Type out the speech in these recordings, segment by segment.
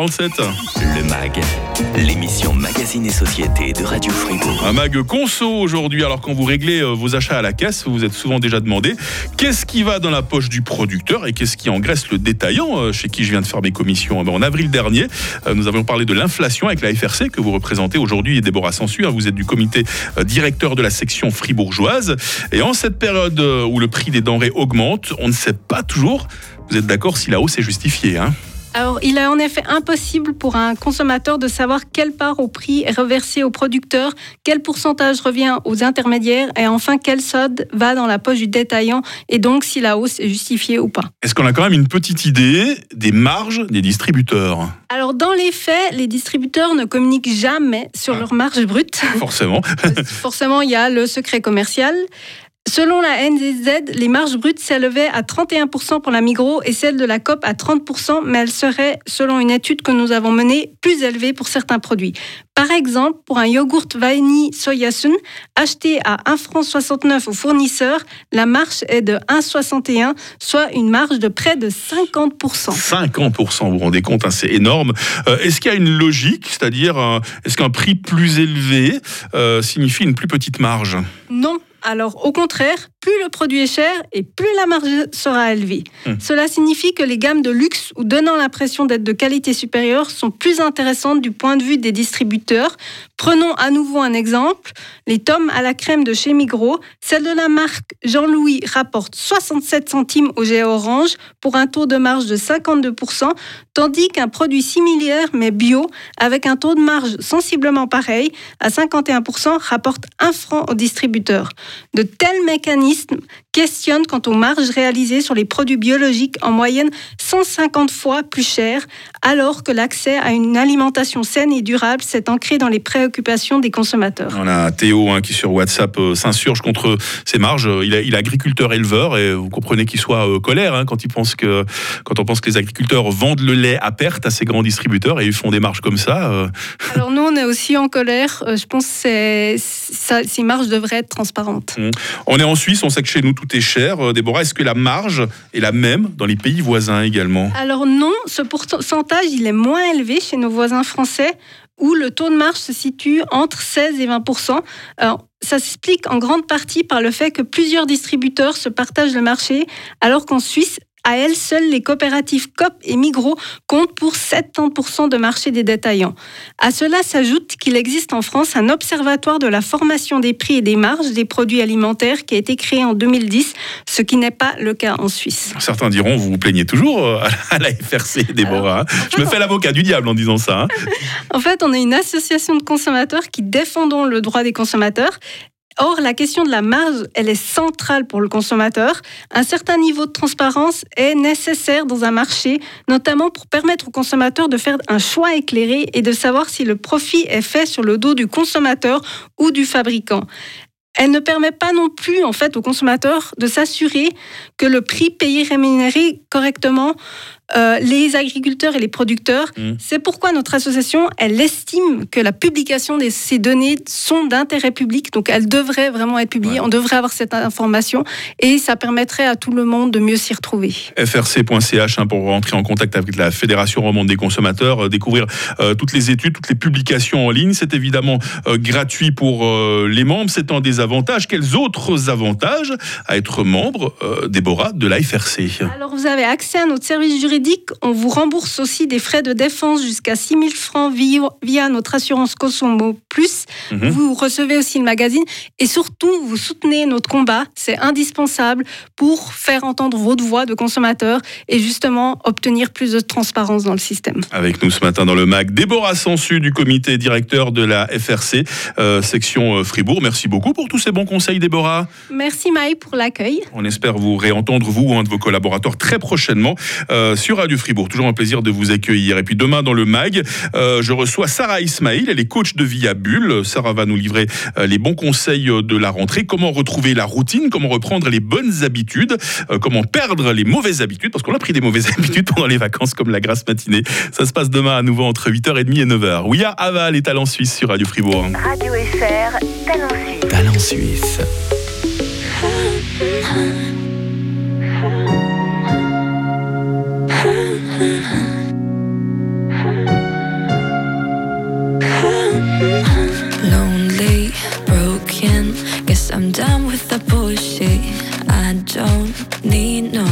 37. Le MAG, l'émission Magazine et Société de Radio Fribourg. Un mag conso aujourd'hui. Alors quand vous réglez euh, vos achats à la caisse, vous vous êtes souvent déjà demandé qu'est-ce qui va dans la poche du producteur et qu'est-ce qui engraisse le détaillant euh, chez qui je viens de faire mes commissions? Eh ben, En avril dernier, euh, nous avions parlé de l'inflation avec la FRC que vous représentez aujourd'hui et Déborah Sansu. hein, Vous êtes du comité directeur de la section fribourgeoise. Et en cette période où le prix des denrées augmente, on ne sait pas toujours, vous êtes d'accord, si la hausse est justifiée. Hein? Alors, il est en effet impossible pour un consommateur de savoir quelle part au prix est reversée au producteur, quel pourcentage revient aux intermédiaires et enfin quelle solde va dans la poche du détaillant et donc si la hausse est justifiée ou pas. Est-ce qu'on a quand même une petite idée des marges des distributeurs? Alors, dans les faits, les distributeurs ne communiquent jamais sur Ah. leur marge brute. Forcément. Forcément, il y a le secret commercial. Selon la NZZ, les marges brutes s'élevaient à 31% pour la Migros et celle de la COP à 30%, mais elles seraient, selon une étude que nous avons menée, plus élevées pour certains produits. Par exemple, pour un yogourt vanille soyasun acheté à 1,69 franc au fournisseur, la marge est de 1,61, soit une marge de près de 50%. 50%, vous vous rendez compte, hein, c'est énorme. Euh, est-ce qu'il y a une logique, c'est-à-dire euh, est-ce qu'un prix plus élevé euh, signifie une plus petite marge? Non. Alors, au contraire, plus le produit est cher et plus la marge sera élevée. Hmm. Cela signifie que les gammes de luxe ou donnant l'impression d'être de qualité supérieure sont plus intéressantes du point de vue des distributeurs. Prenons à nouveau un exemple. Les tomes à la crème de chez Migros, celle de la marque Jean-Louis rapporte 67 centimes au GA Orange pour un taux de marge de 52%, tandis qu'un produit similaire mais bio, avec un taux de marge sensiblement pareil, à 51%, rapporte 1 franc au distributeur. De tels mécanismes Nissen questionnent quant aux marges réalisées sur les produits biologiques en moyenne 150 fois plus cher, alors que l'accès à une alimentation saine et durable s'est ancré dans les préoccupations des consommateurs. On a Théo hein, qui sur WhatsApp euh, s'insurge contre ces marges. Il est, agriculteur-éleveur et vous comprenez qu'il soit euh, colère hein, quand, il pense que, quand on pense que les agriculteurs vendent le lait à perte à ces grands distributeurs et ils font des marges comme ça. euh, Alors nous, on est aussi en colère. Euh, Je pense que ça- ces marges devraient être transparentes. On est en Suisse, on sait que chez nous tout est cher. Euh, Déborah, est-ce que la marge est la même dans les pays voisins également? Alors non, ce pourcentage, il est moins élevé chez nos voisins français, où le taux de marge se situe entre 16 et 20 Alors, ça s'explique en grande partie par le fait que plusieurs distributeurs se partagent le marché, alors qu'en Suisse, à elles seules, les coopératives COP et Migros comptent pour 70% de marché des détaillants. À cela s'ajoute qu'il existe en France un observatoire de la formation des prix et des marges des produits alimentaires qui a été créé en 2010, ce qui n'est pas le cas en Suisse. Certains diront, vous vous plaignez toujours euh, à la FRC, Déborah. hein. Je me fais l'avocat du diable en disant ça. hein. En fait, on est une association de consommateurs qui défendons le droit des consommateurs. Or, la question de la marge, elle est centrale pour le consommateur. Un certain niveau de transparence est nécessaire dans un marché, notamment pour permettre au consommateur de faire un choix éclairé et de savoir si le profit est fait sur le dos du consommateur ou du fabricant. Elle ne permet pas non plus, en fait, au consommateur de s'assurer que le prix payé rémunéré correctement euh, les agriculteurs et les producteurs. Mm. C'est pourquoi notre association, elle estime que la publication de ces données sont d'intérêt public, donc elles devraient vraiment être publiées, Ouais. on devrait avoir cette information et ça permettrait à tout le monde de mieux s'y retrouver. frc.ch hein, pour rentrer en contact avec la Fédération romande des consommateurs, euh, découvrir euh, toutes les études, toutes les publications en ligne. C'est évidemment euh, gratuit pour euh, les membres. C'est un des avantages. Quels autres avantages à être membre, Déborah, de la FRC Alors vous avez accès à notre service juridique, on vous rembourse aussi des frais de défense jusqu'à 6 000 francs via, via notre assurance Consomo Plus. Mhm. Vous recevez aussi le magazine et surtout vous soutenez notre combat. C'est indispensable pour faire entendre votre voix de consommateur et justement obtenir plus de transparence dans le système. Avec nous ce matin dans le MAC, Déborah Sansu du comité directeur de la FRC, euh, section euh, Fribourg. Merci beaucoup pour tous ces bons conseils, Déborah. Merci Maï pour l'accueil. On espère vous réentendre, vous ou un de vos collaborateurs, très prochainement euh, sur Radio Fribourg. Toujours un plaisir de vous accueillir. Et puis demain, dans le MAG, euh, je reçois Sarah Ismail. Elle est coach de vie à Bulle. Sarah va nous livrer euh, les bons conseils euh, de la rentrée. Comment retrouver la routine, comment reprendre les bonnes habitudes, euh, comment perdre les mauvaises habitudes, parce qu'on a pris des mauvaises habitudes pendant les vacances, comme la grasse matinée. Ça se passe demain à nouveau entre 8h30 et 9h. Ouya Aval et Talent Suisse sur Radio Fribourg. Radio FR, Talent Suisse. Talent Suisse. Lonely, broken. Guess I'm done with the bullshit. I don't need no.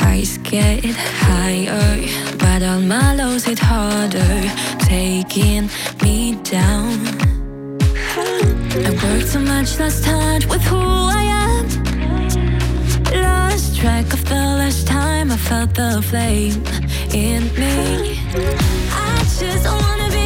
Highs get higher, but on my lows it harder, taking me down. I worked so much last time with who I am track of the last time I felt the flame in me. I just wanna be.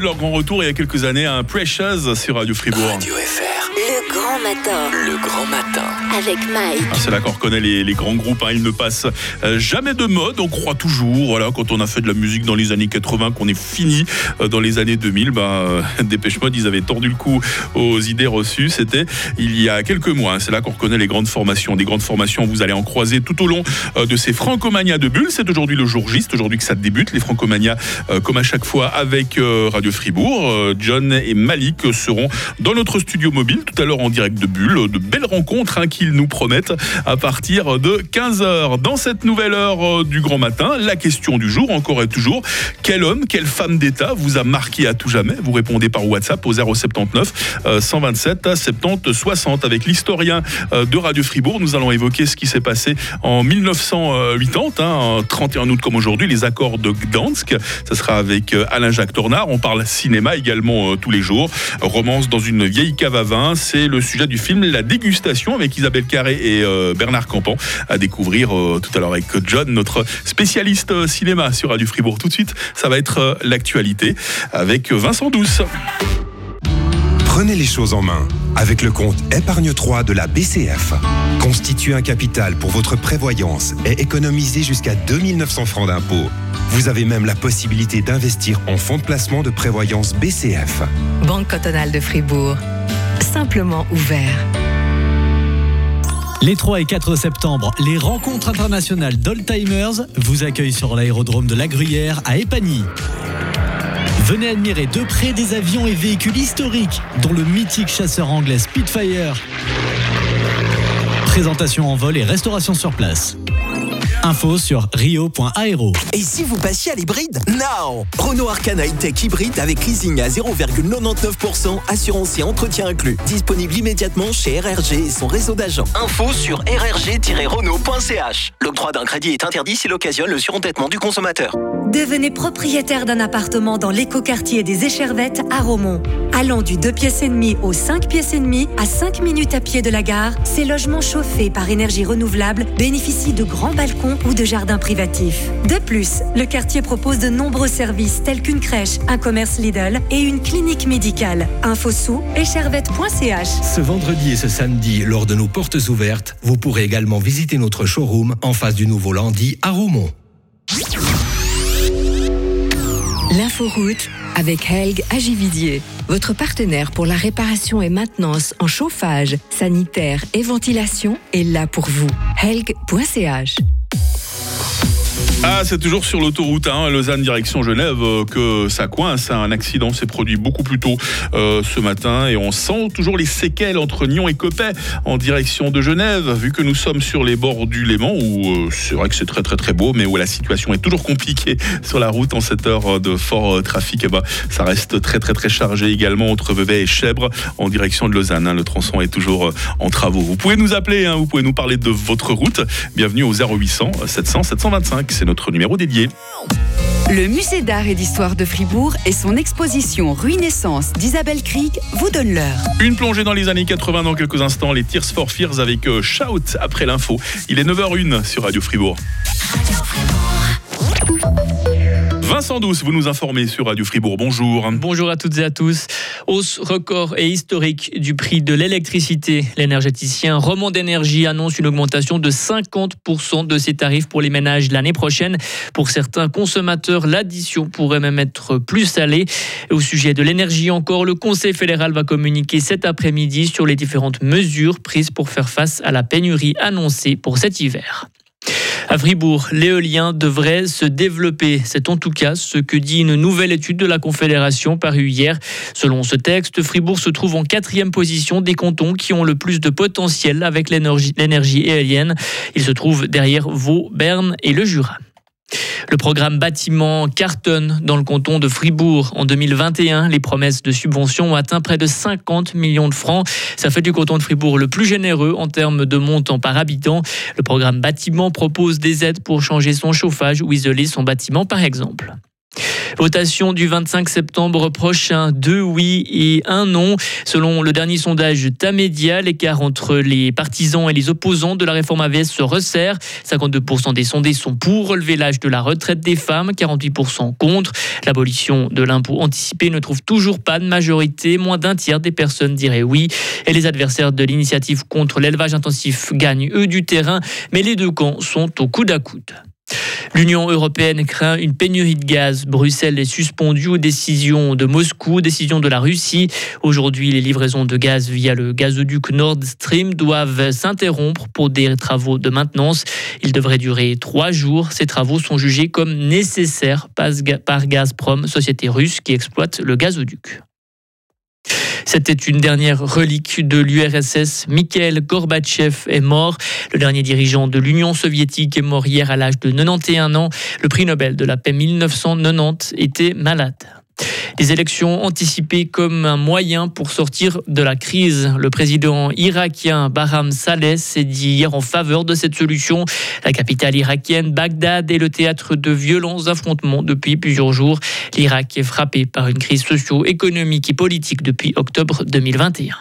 Mode, leur grand retour il y a quelques années à un Precious sur Radio Fribourg. Radio FR. Le grand matin Le grand matin. Avec Mike. Ah, C'est là qu'on reconnaît les, grands groupes, hein. ils ne passent euh, jamais de mode, on croit toujours, quand on a fait de la musique dans les années 80, qu'on est fini euh, dans les années 2000, bah, euh, Dépêche Mode, ils avaient tordu le cou aux idées reçues, c'était il y a quelques mois, hein. c'est là qu'on reconnaît les grandes formations, des grandes formations, vous allez en croiser tout au long euh, de ces Francomania de Bulle, c'est aujourd'hui le jour J, c'est aujourd'hui que ça débute, les Francomania, comme à chaque fois, avec Radio Fribourg, John et Malik seront dans notre studio mobile, tout à l'heure en direct de Bulle, de belles rencontres hein, qu'ils nous promettent à partir de 15h. Dans cette nouvelle heure euh, du grand matin, la question du jour, encore et toujours, quel homme, quelle femme d'État vous a marqué à tout jamais? Vous répondez par WhatsApp au 079 euh, 127 70 60 avec l'historien euh, de Radio Fribourg. Nous allons évoquer ce qui s'est passé en 1980, hein, 31 août comme aujourd'hui, les accords de Gdansk. Ça sera avec euh, Alain-Jacques Tornard. On parle cinéma également tous les jours. Romance dans une vieille cave à vin, c'est le sujet du film La dégustation avec Isabelle Carré et euh, Bernard Campan à découvrir euh, tout à l'heure avec John, notre spécialiste euh, cinéma sur Radio Fribourg. Tout de suite, ça va être euh, l'actualité avec Vincent Douce. Prenez les choses en main avec le compte Épargne 3 de la BCF. Constituez un capital pour votre prévoyance et économisez jusqu'à 2900 francs d'impôts. Vous avez même la possibilité d'investir en fonds de placement de prévoyance BCF. Banque cantonale de Fribourg. Simplement ouvert. Les 3 et 4 septembre, les rencontres internationales d'Oldtimers vous accueillent sur l'aérodrome de la Gruyère à Épagny. Venez admirer de près des avions et véhicules historiques, dont le mythique chasseur anglais Spitfire. Présentation en vol et restauration sur place. Info sur rio.aero. Et si vous passiez à l'hybride? Non Renault Arcana E-Tech hybride avec leasing à 0,99%, assurance et entretien inclus. Disponible immédiatement chez RRG et son réseau d'agents. Info sur rrg-renault.ch. L'octroi d'un crédit est interdit s'il occasionne le surendettement du consommateur. Devenez propriétaire d'un appartement dans l'écoquartier des Échervettes à Romont. Allant du 2 pièces et demi au 5 pièces et demi à 5 minutes à pied de la gare, ces logements chauffés par énergie renouvelable bénéficient de grands balcons ou de jardins privatifs. De plus, le quartier propose de nombreux services tels qu'une crèche, un commerce Lidl et une clinique médicale. Info sous échervette.ch. Ce vendredi et ce samedi, lors de nos portes ouvertes, vous pourrez également visiter notre showroom en face du nouveau Landy à Roumont. L'inforoute avec Helg Agividier, votre partenaire pour la réparation et maintenance en chauffage, sanitaire et ventilation est là pour vous. Helg.ch Ah, c'est toujours sur l'autoroute hein, Lausanne direction Genève euh, que ça coince. Un accident s'est produit beaucoup plus tôt euh, ce matin et on sent toujours les séquelles entre Nyon et Copet en direction de Genève. Vu que nous sommes sur les bords du Léman où euh, c'est vrai que c'est très très très beau, mais où la situation est toujours compliquée sur la route en cette heure de fort trafic. Eh ben, ça reste très très très chargé également entre Vevey et Chèvre en direction de Lausanne. hein. Le tronçon est toujours en travaux. Vous pouvez nous appeler, hein, vous pouvez nous parler de votre route. Bienvenue au 0800 700 725. C'est notre numéro dédié. Le musée d'art et d'histoire de Fribourg et son exposition Ruinescence d'Isabelle Krieg vous donnent l'heure. Une plongée dans les années 80 dans quelques instants, les Tears for Fears avec euh, Shout après l'info. Il est 9h01 sur Radio Fribourg. Vincent Douce, vous nous informez sur Radio Fribourg. Bonjour. Bonjour à toutes et à tous. Hausse record et historique du prix de l'électricité. L'énergéticien Romand d'énergie annonce une augmentation de 50% de ses tarifs pour les ménages l'année prochaine. Pour certains consommateurs, l'addition pourrait même être plus salée. Au sujet de l'énergie encore, le Conseil fédéral va communiquer cet après-midi sur les différentes mesures prises pour faire face à la pénurie annoncée pour cet hiver. À Fribourg, l'éolien devrait se développer. C'est en tout cas ce que dit une nouvelle étude de la Confédération parue hier. Selon ce texte, Fribourg se trouve en quatrième position des cantons qui ont le plus de potentiel avec l'énergie éolienne. Il se trouve derrière Vaud, Berne et le Jura. Le programme bâtiment cartonne dans le canton de Fribourg. En 2021, les promesses de subventions ont atteint près de 50 millions de francs. Ça fait du canton de Fribourg le plus généreux en termes de montant par habitant. Le programme bâtiment propose des aides pour changer son chauffage ou isoler son bâtiment par exemple. Votation du 25 septembre prochain, deux oui et un non. Selon le dernier sondage Tamedia, l'écart entre les partisans et les opposants de la réforme AVS se resserre. 52% des sondés sont pour relever l'âge de la retraite des femmes, 48% contre. L'abolition de l'impôt anticipé ne trouve toujours pas de majorité. Moins d'un tiers des personnes diraient oui. Et les adversaires de l'initiative contre l'élevage intensif gagnent eux du terrain. Mais les deux camps sont au coude à coude. L'Union européenne craint une pénurie de gaz. Bruxelles est suspendue aux décisions de Moscou, décision de la Russie. Aujourd'hui, les livraisons de gaz via le gazoduc Nord Stream doivent s'interrompre pour des travaux de maintenance. Ils devraient durer trois jours. Ces travaux sont jugés comme nécessaires par Gazprom, société russe qui exploite le gazoduc. C'était une dernière relique de l'URSS. Mikhail Gorbatchev est mort. Le dernier dirigeant de l'Union soviétique est mort hier à l'âge de 91 ans. Le prix Nobel de la paix 1990 était malade. Les élections anticipées comme un moyen pour sortir de la crise. Le président irakien Bahram Saleh s'est dit hier en faveur de cette solution. La capitale irakienne, Bagdad, est le théâtre de violents affrontements depuis plusieurs jours. L'Irak est frappé par une crise socio-économique et politique depuis octobre 2021.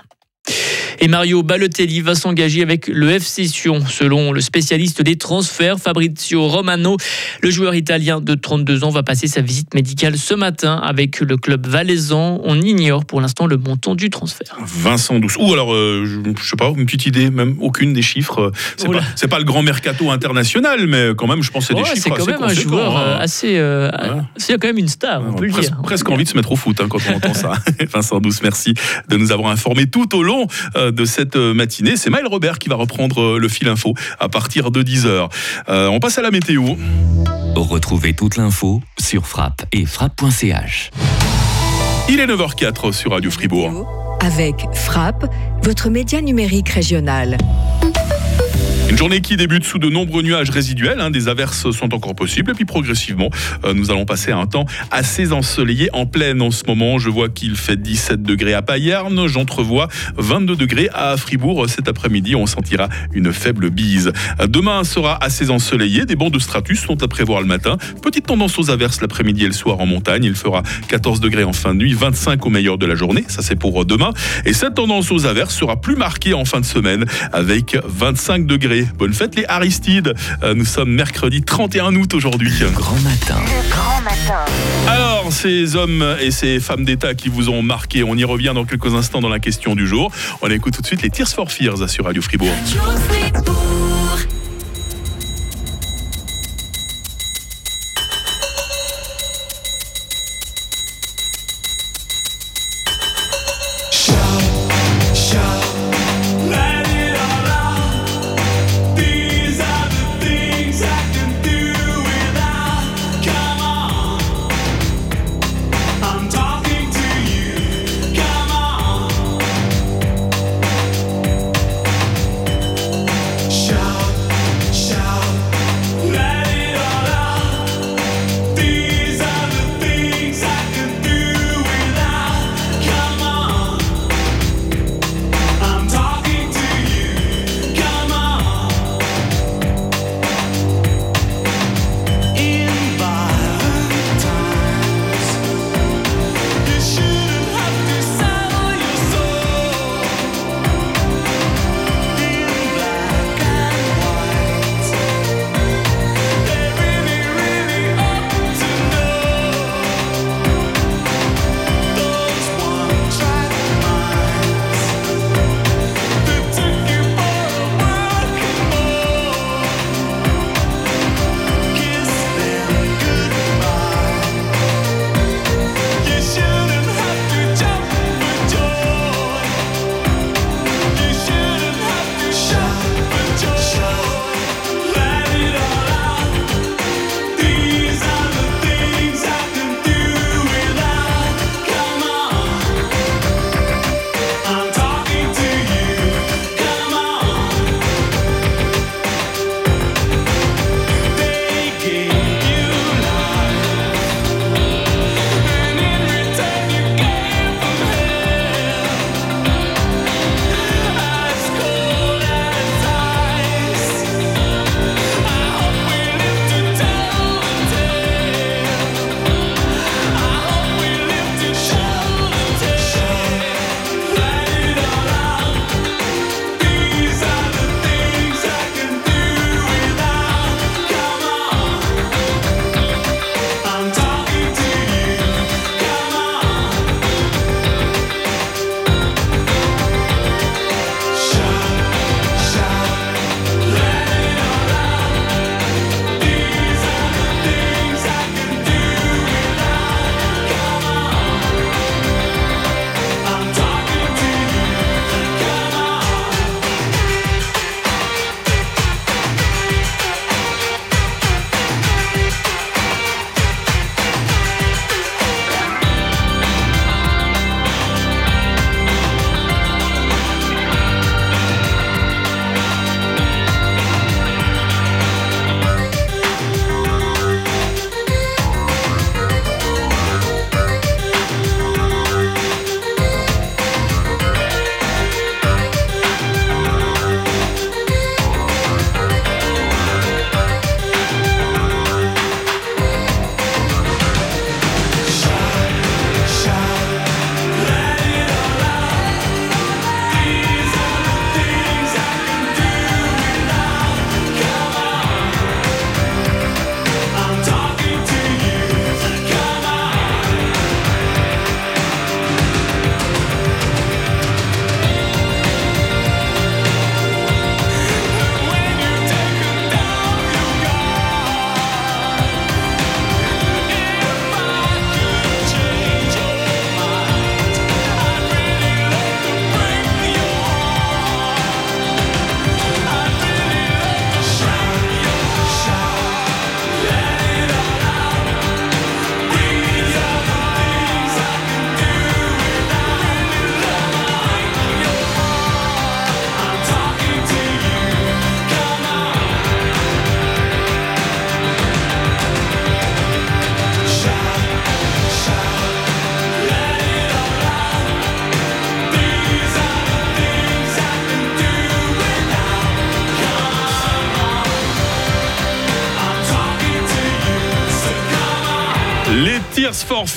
Et Mario Balotelli va s'engager avec le FC Sion. Selon le spécialiste des transferts, Fabrizio Romano, le joueur italien de 32 ans va passer sa visite médicale ce matin avec le club valaisan. On ignore pour l'instant le montant du transfert. Vincent Douce. Ou alors, euh, je, sais pas, une petite idée, même aucune des chiffres. C'est Oula. pas, le grand mercato international, mais quand même, je pense que c'est des Ouais, chiffres c'est quand assez même un joueur hein. euh, assez. euh, C'est quand même une star, on peut le dire. presque envie de se mettre au foot hein, quand on entend ça. Vincent Douce, merci de nous avoir informés tout au long euh, de cette euh, matinée. C'est Maël Robert qui va reprendre euh, le fil info à partir de 10h. on passe à la météo. Retrouvez toute l'info sur frappe et frappe.ch. Il est 9h04 sur Radio Fribourg. Avec Frappe, votre média numérique régional. Une journée qui débute sous de nombreux nuages résiduels. hein. des averses sont encore possibles. Et puis progressivement, euh, nous allons passer à un temps assez ensoleillé en pleine en ce moment. Je vois qu'il fait 17 degrés à Payerne. J'entrevois 22 degrés à Fribourg. Cet après-midi, on sentira une faible bise. Demain sera assez ensoleillé. Des bancs de stratus sont à prévoir le matin. Petite tendance aux averses l'après-midi et le soir en montagne. Il fera 14 degrés en fin de nuit, 25 au meilleur de la journée. Ça, c'est pour euh, demain. Et cette tendance aux averses sera plus marquée en fin de semaine avec 25 degrés. Bonne fête les Aristides. Euh, Nous sommes mercredi 31 août aujourd'hui. Grand matin. Grand matin. Alors, ces hommes et ces femmes d'État qui vous ont marqué, on y revient dans quelques instants dans la question du jour. On écoute tout de suite les Tears for Fears sur Radio Fribourg.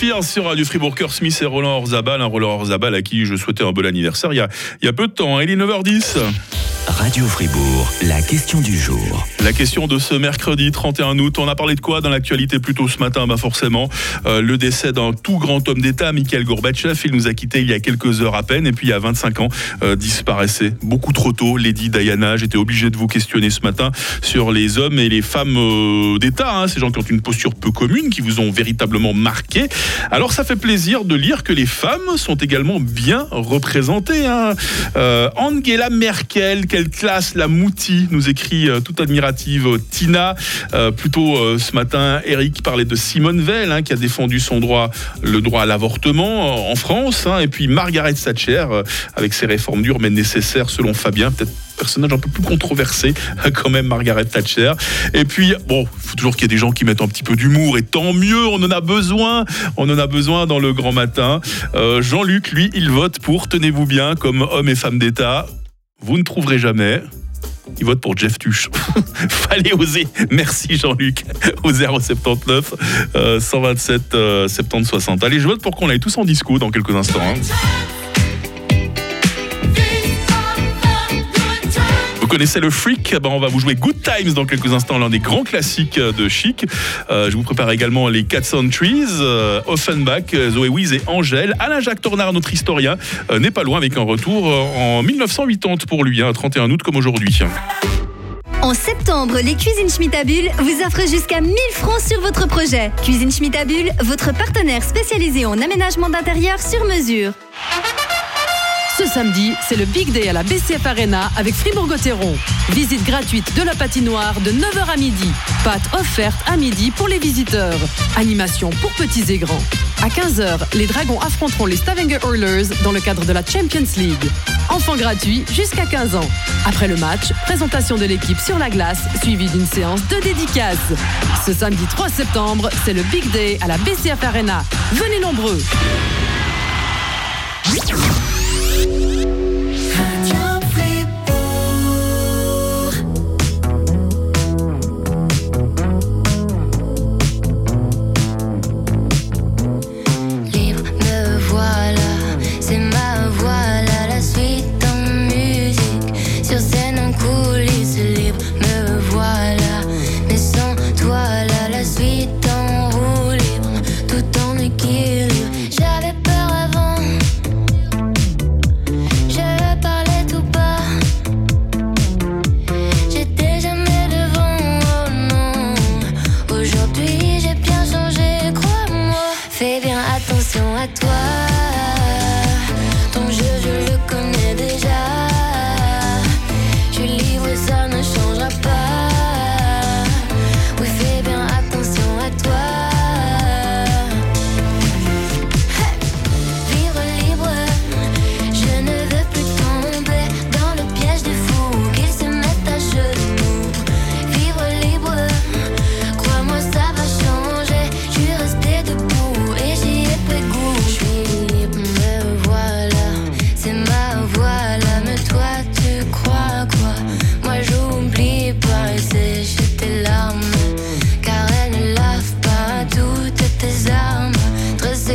Fears sur Radio Fribourg, Smith et Roland Orzabal. Un Roland Orzabal à qui je souhaitais un bon anniversaire il y a, il y a peu de temps. hein. Il est 9h10. Radio Fribourg, la question du jour. La question de ce mercredi 31 août, on a parlé de quoi dans l'actualité plutôt ce matin? Bah Forcément, euh, le décès d'un tout grand homme d'État, Mikhail Gorbatchev. Il nous a quittés il y a quelques heures à peine et puis il y a 25 ans, euh, disparaissait beaucoup trop tôt. Lady Diana, j'étais obligé de vous questionner ce matin sur les hommes et les femmes euh, d'État, hein, ces gens qui ont une posture peu commune, qui vous ont véritablement marqué. Alors ça fait plaisir de lire que les femmes sont également bien représentées. hein. Angela Merkel, quelle classe la moutie, nous écrit euh, toute admirative euh, Tina. Euh, plutôt euh, ce matin, Eric parlait de Simone Veil, hein, qui a défendu son droit, le droit à l'avortement en France. hein. et puis Margaret Thatcher, avec ses réformes dures mais nécessaires selon Fabien, peut-être personnage un peu plus controversé quand même Margaret Thatcher et puis bon il faut toujours qu'il y ait des gens qui mettent un petit peu d'humour et tant mieux on en a besoin on en a besoin dans le grand matin Jean-Luc lui il vote pour tenez-vous bien comme homme et femme d'État vous ne trouverez jamais il vote pour Jeff Tuch. Fallait oser. Merci Jean-Luc. Au 079 euh, 127 euh, 70 60. Allez, je vote pour qu'on aille tous en disco dans quelques instants. hein. Connaissez le Freak ben, On va vous jouer Good Times dans quelques instants, l'un des grands classiques de Chic. Euh, je vous prépare également les Cats on Trees, euh, Offenbach, euh, Zoé Wiz et Angèle. Alain Jacques Tornard, notre historien, euh, n'est pas loin avec un retour euh, en 1980 pour lui, hein, 31 août comme aujourd'hui. En septembre, les Cuisines Schmitabule vous offrent jusqu'à 1000 francs sur votre projet. Cuisine Schmitabule, votre partenaire spécialisé en aménagement d'intérieur sur mesure. Ce samedi, c'est le Big Day à la BCF Arena avec Fribourg-Gotteron. Visite gratuite de la patinoire de 9h à midi. Pâtes offertes à midi pour les visiteurs. Animation pour petits et grands. À 15h, les Dragons affronteront les Stavanger Oilers dans le cadre de la Champions League. Enfants gratuits jusqu'à 15 ans. Après le match, présentation de l'équipe sur la glace suivie d'une séance de dédicace. Ce samedi 3 septembre, c'est le Big Day à la BCF Arena. Venez nombreux.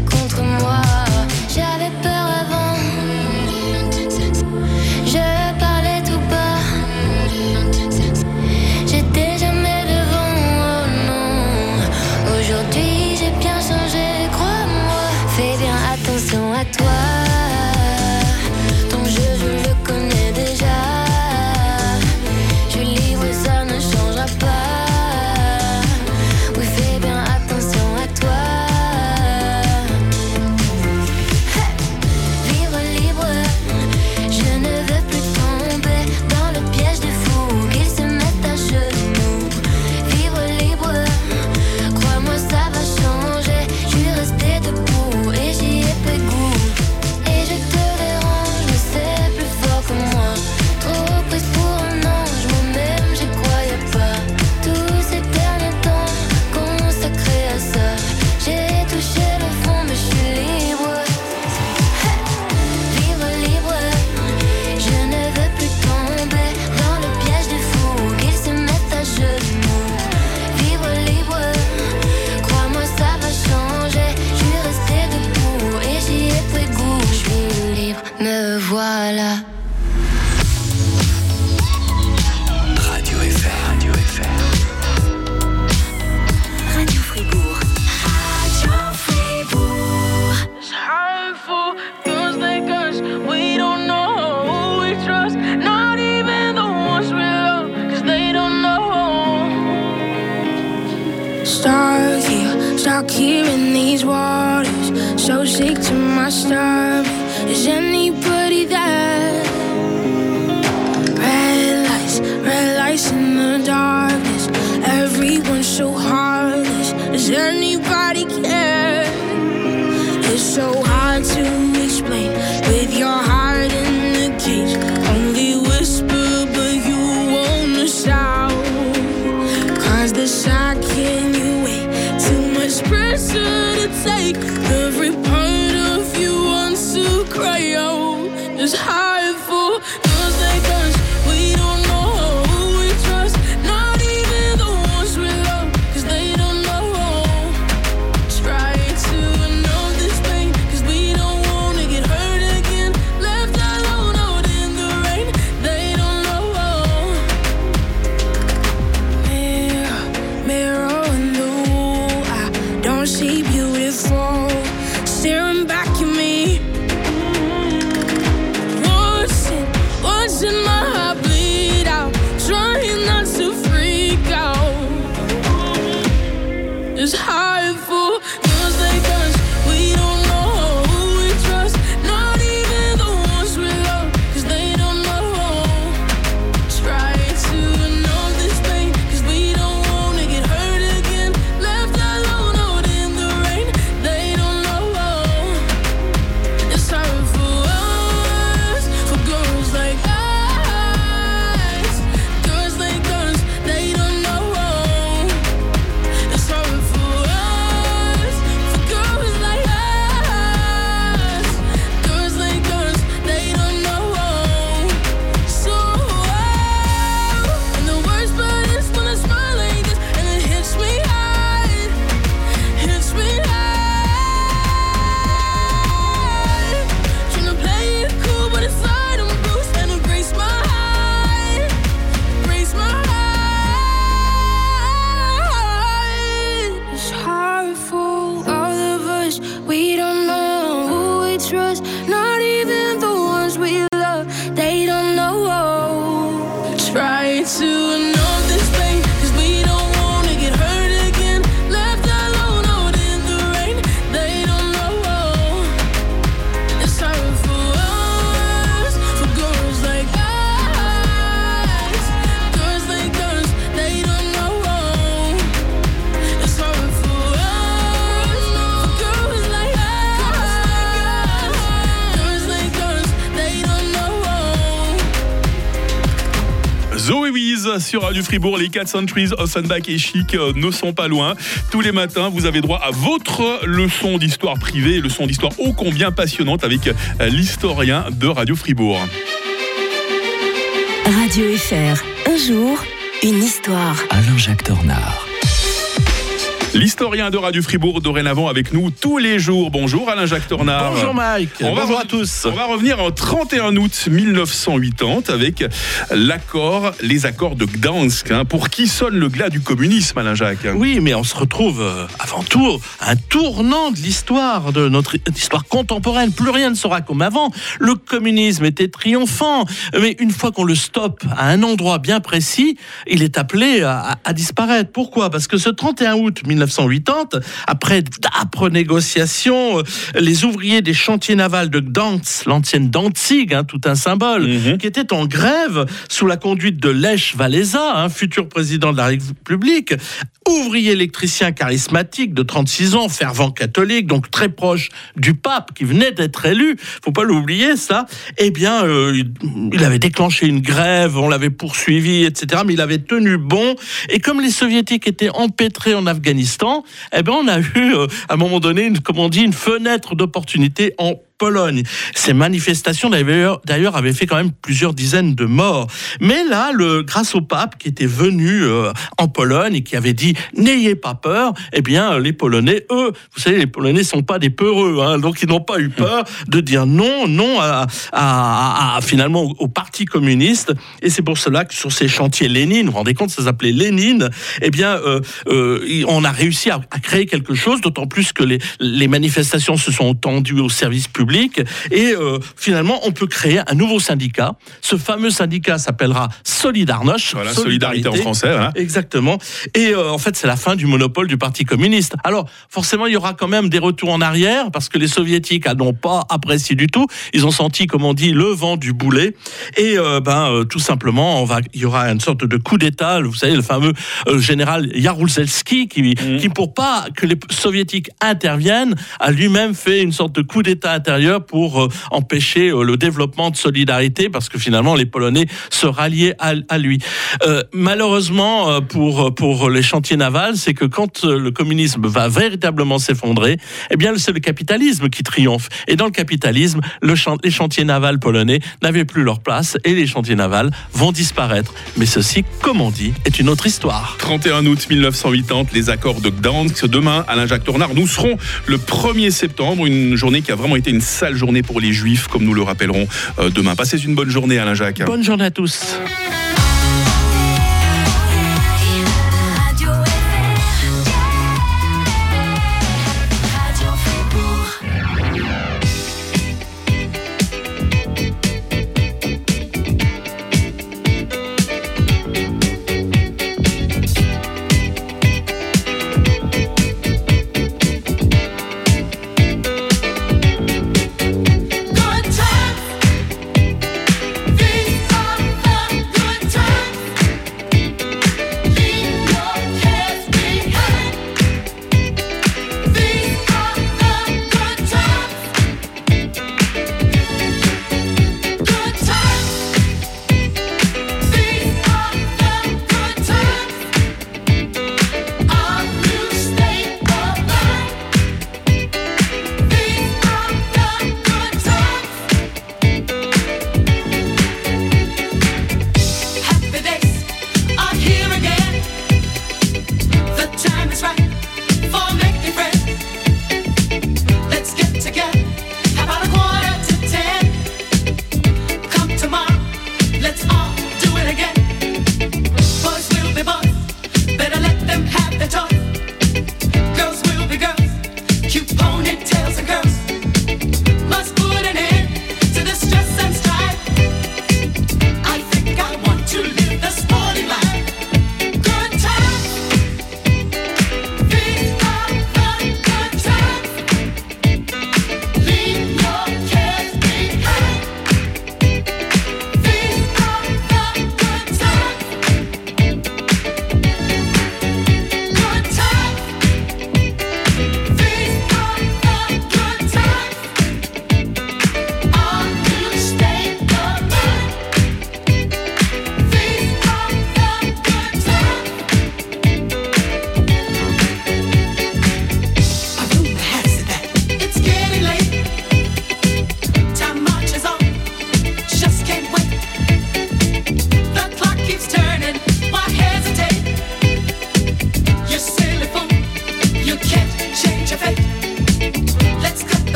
contre moi. Sur Radio Fribourg, les 4 Centuries, Offenbach et Chic euh, ne sont pas loin. Tous les matins, vous avez droit à votre leçon d'histoire privée, leçon d'histoire ô combien passionnante avec euh, l'historien de Radio Fribourg. Radio FR, un jour, une histoire. Alain-Jacques Dornard. L'historien de Radio Fribourg dorénavant avec nous tous les jours. Bonjour Alain-Jacques Tornard. Bonjour Mike. On va Bonjour re- à tous. On va revenir en 31 août 1980 avec l'accord, les accords de Gdansk. hein. Pour qui sonne le glas du communisme, Alain-Jacques Oui, mais on se retrouve euh, avant tout à un tournant de l'histoire, de notre histoire contemporaine. Plus rien ne sera comme avant. Le communisme était triomphant, mais une fois qu'on le stoppe à un endroit bien précis, il est appelé à disparaître. Pourquoi? Parce que ce 31 août 1980, après d'âpres négociations, euh, les ouvriers des chantiers navals de Gdansk, l'ancienne Danzig, hein, tout un symbole, qui étaient en grève sous la conduite de Lech Walesa, hein, futur président de la République, ouvrier électricien charismatique de 36 ans, fervent catholique, donc très proche du pape qui venait d'être élu, faut pas l'oublier ça, eh bien, euh, il- avait déclenché une grève, on l'avait poursuivi, etc., mais il avait tenu bon, et comme les soviétiques étaient empêtrés en Afghanistan, eh bien, on a eu, euh, à un moment donné, une, comme on dit, une fenêtre d'opportunité en Pologne. Ces manifestations d'ailleurs avaient fait quand même plusieurs dizaines de morts. Mais là, grâce au pape qui était venu euh, en Pologne et qui avait dit n'ayez pas peur, eh bien les Polonais, eux, vous savez, les Polonais sont pas des peureux, hein, donc ils n'ont pas eu peur de dire non, non à, finalement au, parti communiste. Et c'est pour cela que sur ces chantiers Lénine, vous vous rendez compte, ça s'appelait Lénine, eh bien euh, euh, on a réussi à, à créer quelque chose, d'autant plus que les, les manifestations se sont tendues au service public Et euh, finalement, on peut créer un nouveau syndicat. Ce fameux syndicat s'appellera Solidarnoche. Voilà, solidarité en français, voilà. Exactement. Et euh, en fait, c'est la fin du monopole du Parti communiste. Alors, forcément, il y aura quand même des retours en arrière parce que les soviétiques n'ont pas apprécié du tout. Ils ont senti, comme on dit, le vent du boulet. Et euh, ben, tout simplement, on va, il y aura une sorte de coup d'État. Vous savez, le fameux général Jaruzelski qui, qui, pour pas que les soviétiques interviennent, a lui-même fait une sorte de coup d'État pour euh, empêcher euh, le développement de solidarité parce que finalement, les Polonais se ralliaient à, à lui. Euh, malheureusement, euh, pour, pour les chantiers navals, c'est que quand le communisme va véritablement s'effondrer, eh bien, c'est le capitalisme qui triomphe. Et dans le capitalisme, le les chantiers navals polonais n'avaient plus leur place et les chantiers navals vont disparaître. Mais ceci, comme on dit, est une autre histoire. 31 août 1980, les accords de Gdansk. Demain, Alain Jacques Tornard, nous serons le 1er septembre, une journée qui a vraiment été une sale journée pour les Juifs, comme nous le rappellerons euh, demain. Passez une bonne journée, Alain Jacques. Bonne journée à tous.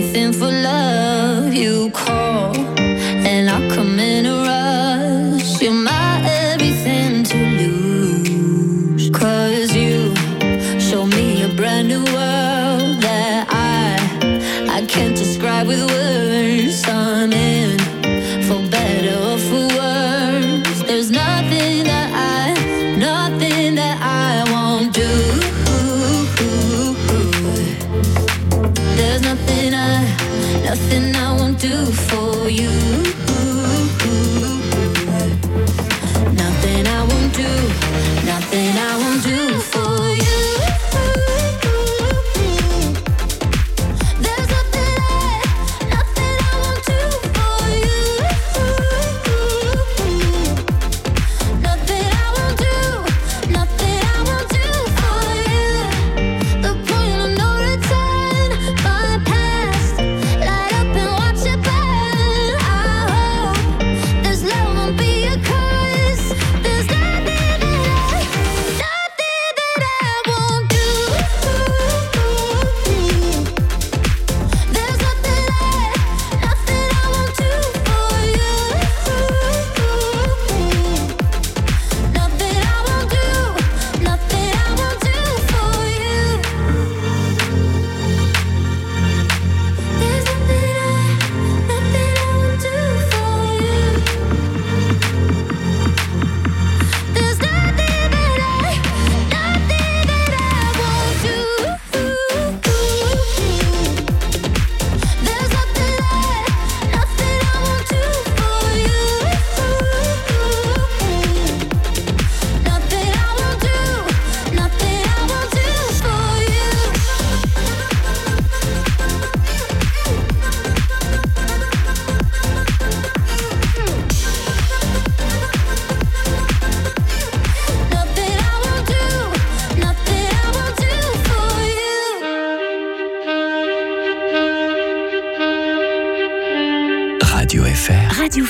anything for love.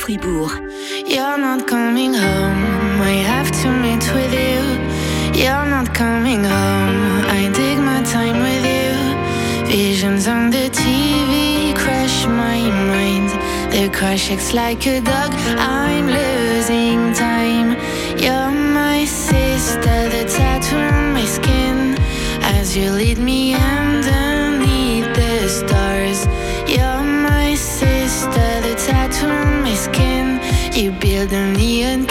Fribourg. You're not coming home. I have to meet with you. You're not coming home. I dig my time with you. Visions on the TV crash my mind. The crash, acts like a de lien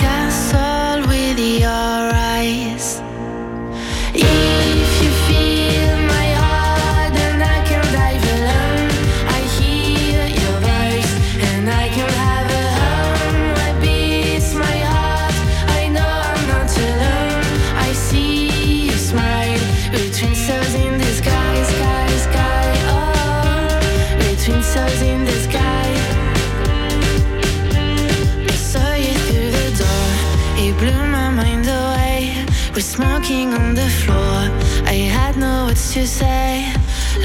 to say.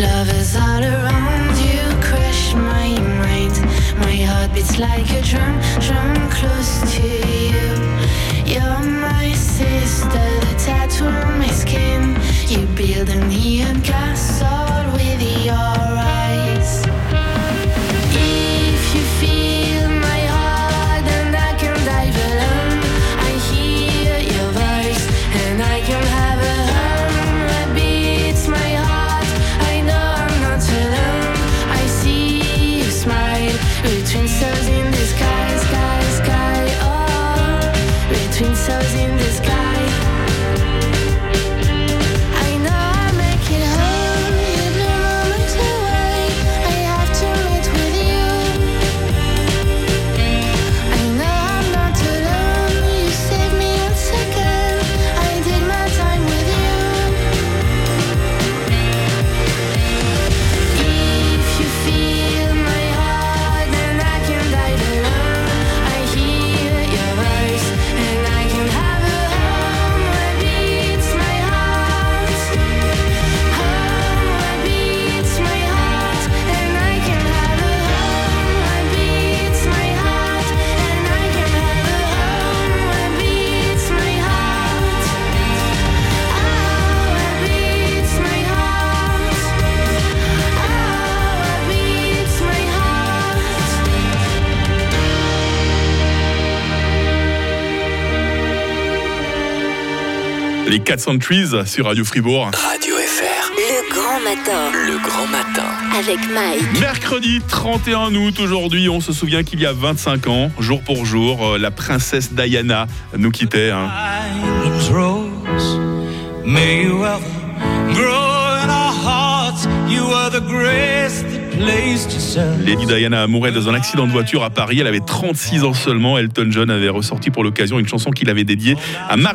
Love is all around you. Crush my mind. My heart beats like a drum, drum close to you. You're my sister, the tattoo on my skin. You build a neon castle with 400 Trees sur Radio Fribourg. Radio FR. Le grand matin. Le grand matin. Avec Mike. Mercredi 31 août, aujourd'hui, on se souvient qu'il y a 25 ans, jour pour jour, euh, la princesse Diana nous quittait. hein. Lady Diana mourait dans un accident de voiture à Paris. Elle avait 36 ans seulement. Elton John avait ressorti pour l'occasion une chanson qu'il avait dédiée à Marilyn